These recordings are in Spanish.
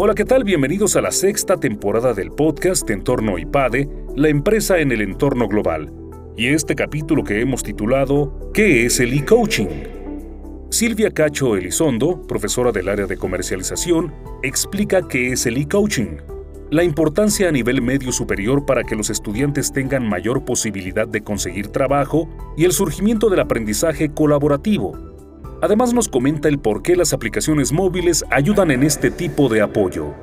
Hola, ¿qué tal? Bienvenidos a la sexta temporada del podcast Entorno IPADE, la empresa en el entorno global. Y este capítulo que hemos titulado ¿Qué es el e-coaching? Silvia Cacho Elizondo, profesora del área de comercialización, explica qué es el e-coaching, la importancia a nivel medio superior para que los estudiantes tengan mayor posibilidad de conseguir trabajo y el surgimiento del aprendizaje colaborativo, Además nos comenta el por qué las aplicaciones móviles ayudan en este tipo de apoyo.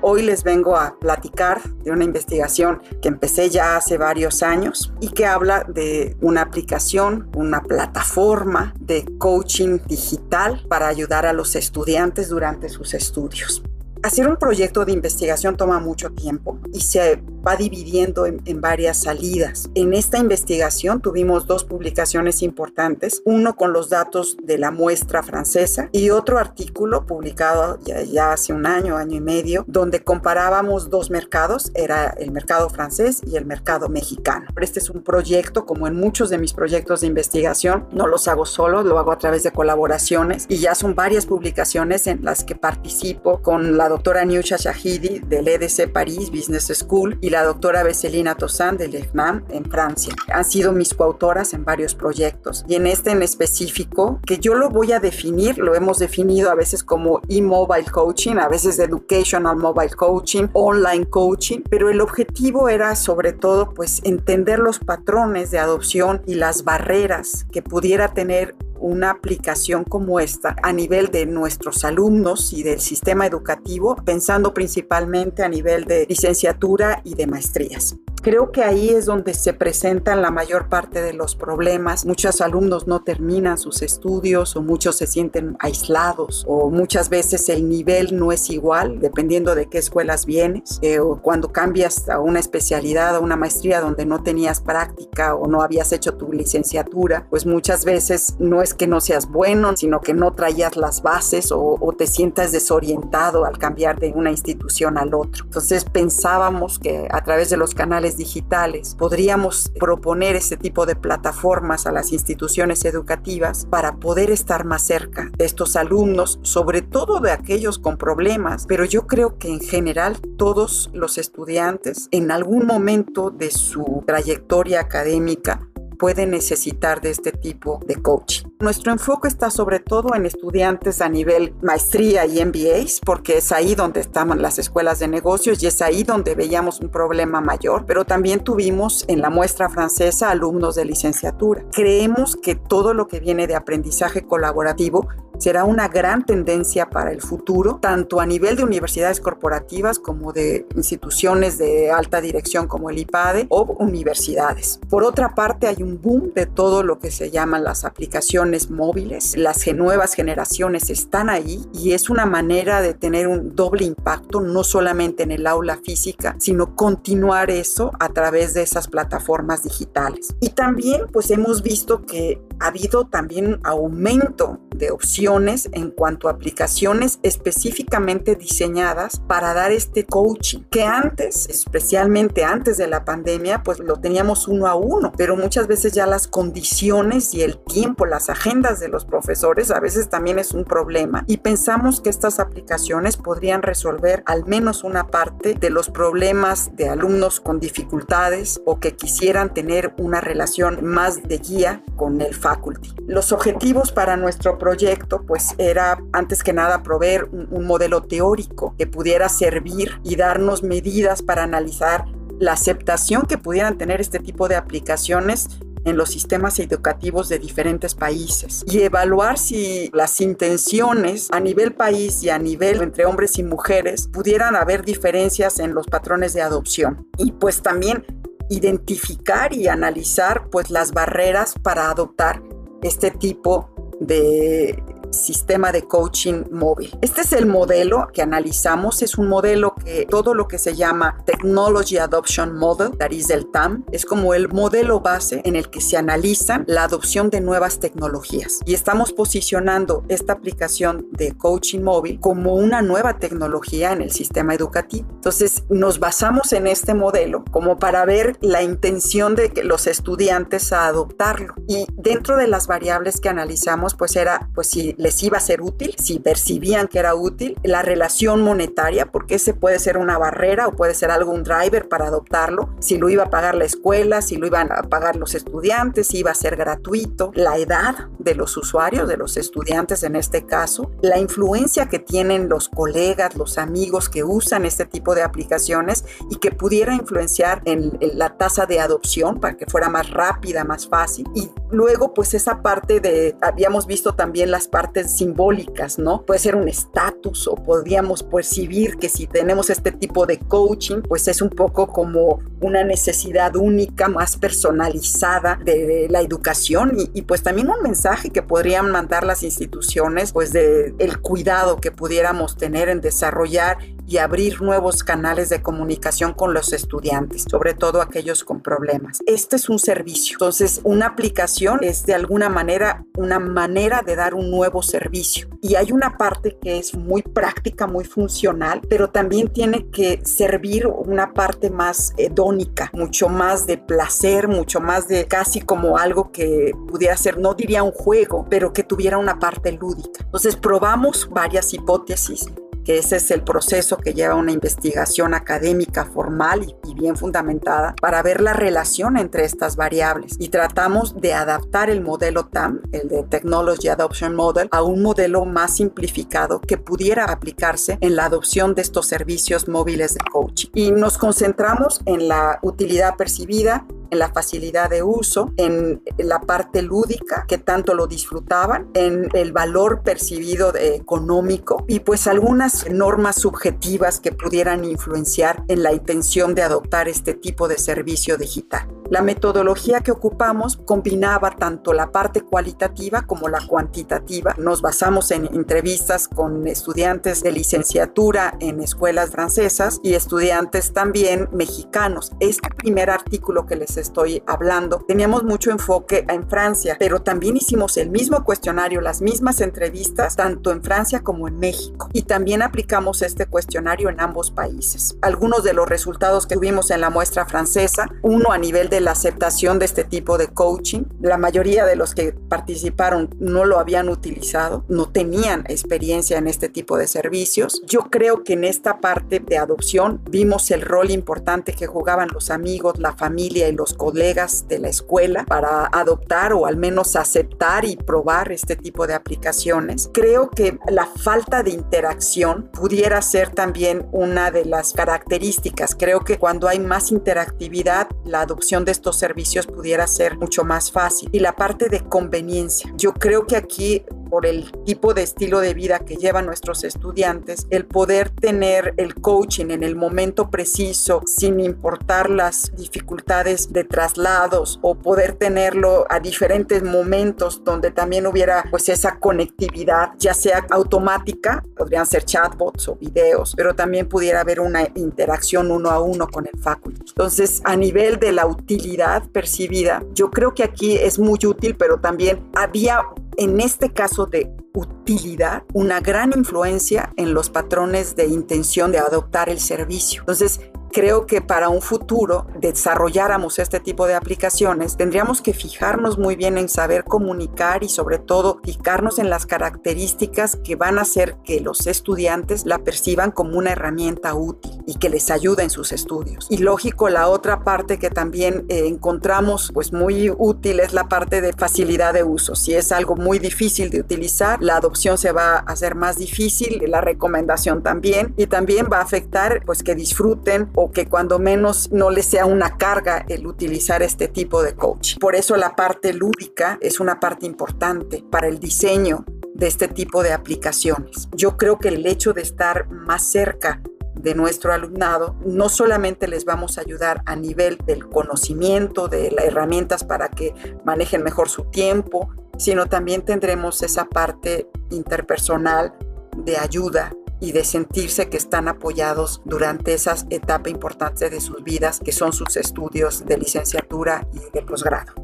Hoy les vengo a platicar de una investigación que empecé ya hace varios años y que habla de una aplicación, una plataforma de coaching digital para ayudar a los estudiantes durante sus estudios. Hacer un proyecto de investigación toma mucho tiempo y se va dividiendo en, varias salidas. En esta investigación tuvimos dos publicaciones importantes, uno con los datos de la muestra francesa y otro artículo publicado ya, hace un año, año y medio, donde comparábamos dos mercados, era el mercado francés y el mercado mexicano. Este es un proyecto, como en muchos de mis proyectos de investigación, no los hago solo, lo hago a través de colaboraciones y ya son varias publicaciones en las que participo con la doctora Niusha Shahidi del EDC París Business School y la doctora Veselina Tosan del EGNAM en Francia. Han sido mis coautoras en varios proyectos y en este en específico, que yo lo voy a definir, lo hemos definido a veces como e-mobile coaching, a veces educational mobile coaching, online coaching, pero el objetivo era sobre todo pues entender los patrones de adopción y las barreras que pudiera tener una aplicación como esta a nivel de nuestros alumnos y del sistema educativo, pensando principalmente a nivel de licenciatura y de maestrías. Creo que ahí es donde se presentan la mayor parte de los problemas. Muchos alumnos no terminan sus estudios o muchos se sienten aislados o muchas veces el nivel no es igual dependiendo de qué escuelas vienes eh, o cuando cambias a una especialidad o una maestría donde no tenías práctica o no habías hecho tu licenciatura, pues muchas veces no es que no seas bueno, sino que no traías las bases o, o te sientas desorientado al cambiar de una institución al otro. Entonces pensábamos que a través de los canales digitales. Podríamos proponer este tipo de plataformas a las instituciones educativas para poder estar más cerca de estos alumnos, sobre todo de aquellos con problemas, pero yo creo que en general todos los estudiantes en algún momento de su trayectoria académica puede necesitar de este tipo de coaching. Nuestro enfoque está sobre todo en estudiantes a nivel maestría y MBAs, porque es ahí donde estaban las escuelas de negocios y es ahí donde veíamos un problema mayor, pero también tuvimos en la muestra francesa alumnos de licenciatura. Creemos que todo lo que viene de aprendizaje colaborativo será una gran tendencia para el futuro, tanto a nivel de universidades corporativas como de instituciones de alta dirección como el IPADE o universidades. Por otra parte, hay un boom de todo lo que se llaman las aplicaciones móviles. Las nuevas generaciones están ahí y es una manera de tener un doble impacto, no solamente en el aula física, sino continuar eso a través de esas plataformas digitales. Y también, pues hemos visto que ha habido también aumento de opciones en cuanto a aplicaciones específicamente diseñadas para dar este coaching que antes, especialmente antes de la pandemia, pues lo teníamos uno a uno, pero muchas veces ya las condiciones y el tiempo, las agendas de los profesores a veces también es un problema y pensamos que estas aplicaciones podrían resolver al menos una parte de los problemas de alumnos con dificultades o que quisieran tener una relación más de guía con el faculty. Los objetivos para nuestro proyecto pues era antes que nada proveer un, modelo teórico que pudiera servir y darnos medidas para analizar la aceptación que pudieran tener este tipo de aplicaciones en los sistemas educativos de diferentes países y evaluar si las intenciones a nivel país y a nivel entre hombres y mujeres pudieran haber diferencias en los patrones de adopción. Y pues también identificar y analizar pues las barreras para adoptar este tipo de sistema de coaching móvil. Este es el modelo que analizamos, es un modelo que todo lo que se llama Technology Adoption Model, that is el TAM, es como el modelo base en el que se analizan la adopción de nuevas tecnologías. Y estamos posicionando esta aplicación de coaching móvil como una nueva tecnología en el sistema educativo. Entonces, nos basamos en este modelo como para ver la intención de los estudiantes a adoptarlo. Y dentro de las variables que analizamos, pues era pues si les iba a ser útil, si percibían que era útil, la relación monetaria, porque ese puede ser una barrera o puede ser algún driver para adoptarlo, si lo iba a pagar la escuela, si lo iban a pagar los estudiantes, si iba a ser gratuito, la edad de los usuarios, de los estudiantes en este caso, la influencia que tienen los colegas, los amigos que usan este tipo de aplicaciones y que pudiera influenciar en, en la tasa de adopción para que fuera más rápida, más fácil. Y luego, pues esa parte de, habíamos visto también las partes simbólicas, ¿no? Puede ser un estatus o podríamos percibir que si tenemos este tipo de coaching, pues es un poco como una necesidad única, más personalizada de, la educación y, y, pues también un mensaje que podrían mandar las instituciones, pues de el cuidado que pudiéramos tener en desarrollar y abrir nuevos canales de comunicación con los estudiantes, sobre todo aquellos con problemas. Este es un servicio, entonces una aplicación es de alguna manera una manera de dar un nuevo servicio y hay una parte que es muy práctica, muy funcional, pero también tiene que servir una parte más hedónica, mucho más de placer, mucho más de casi como algo que pudiera ser, no diría un juego, pero que tuviera una parte lúdica. Entonces probamos varias hipótesis que ese es el proceso que lleva una investigación académica formal y, bien fundamentada para ver la relación entre estas variables. Y tratamos de adaptar el modelo TAM, el de Technology Adoption Model, a un modelo más simplificado que pudiera aplicarse en la adopción de estos servicios móviles de coaching. Y nos concentramos en la utilidad percibida, en la facilidad de uso, en la parte lúdica, que tanto lo disfrutaban, en el valor percibido económico y pues algunas normas subjetivas que pudieran influenciar en la intención de adoptar este tipo de servicio digital. La metodología que ocupamos combinaba tanto la parte cualitativa como la cuantitativa. Nos basamos en entrevistas con estudiantes de licenciatura en escuelas francesas y estudiantes también mexicanos. Este primer artículo que les estoy hablando teníamos mucho enfoque en Francia, pero también hicimos el mismo cuestionario, las mismas entrevistas, tanto en Francia como en México. Y también aplicamos este cuestionario en ambos países. Algunos de los resultados que tuvimos en la muestra francesa, uno a nivel de la aceptación de este tipo de coaching. La mayoría de los que participaron no lo habían utilizado, no tenían experiencia en este tipo de servicios. Yo creo que en esta parte de adopción vimos el rol importante que jugaban los amigos, la familia y los colegas de la escuela para adoptar o al menos aceptar y probar este tipo de aplicaciones. Creo que la falta de interacción pudiera ser también una de las características. Creo que cuando hay más interactividad, la adopción de estos servicios pudiera ser mucho más fácil. Y la parte de conveniencia. Yo creo que aquí por el tipo de estilo de vida que llevan nuestros estudiantes, el poder tener el coaching en el momento preciso, sin importar las dificultades de traslados, o poder tenerlo a diferentes momentos donde también hubiera pues esa conectividad, ya sea automática, podrían ser chatbots o videos, pero también pudiera haber una interacción uno a uno con el faculty. Entonces, a nivel de la utilidad percibida, yo creo que aquí es muy útil, pero también había en este caso de utilidad, una gran influencia en los patrones de intención de adoptar el servicio. Entonces, creo que para un futuro desarrolláramos este tipo de aplicaciones, tendríamos que fijarnos muy bien en saber comunicar y sobre todo fijarnos en las características que van a hacer que los estudiantes la perciban como una herramienta útil y que les ayude en sus estudios. Y lógico, la otra parte que también eh, encontramos pues muy útil es la parte de facilidad de uso. Si es algo muy difícil de utilizar, la adopción se va a hacer más difícil, la recomendación también y también va a afectar pues que disfruten que cuando menos no les sea una carga el utilizar este tipo de coach. Por eso la parte lúdica es una parte importante para el diseño de este tipo de aplicaciones. Yo creo que el hecho de estar más cerca de nuestro alumnado, no solamente les vamos a ayudar a nivel del conocimiento, de las herramientas para que manejen mejor su tiempo, sino también tendremos esa parte interpersonal de ayuda y de sentirse que están apoyados durante esas etapas importantes de sus vidas, que son sus estudios de licenciatura y de posgrado.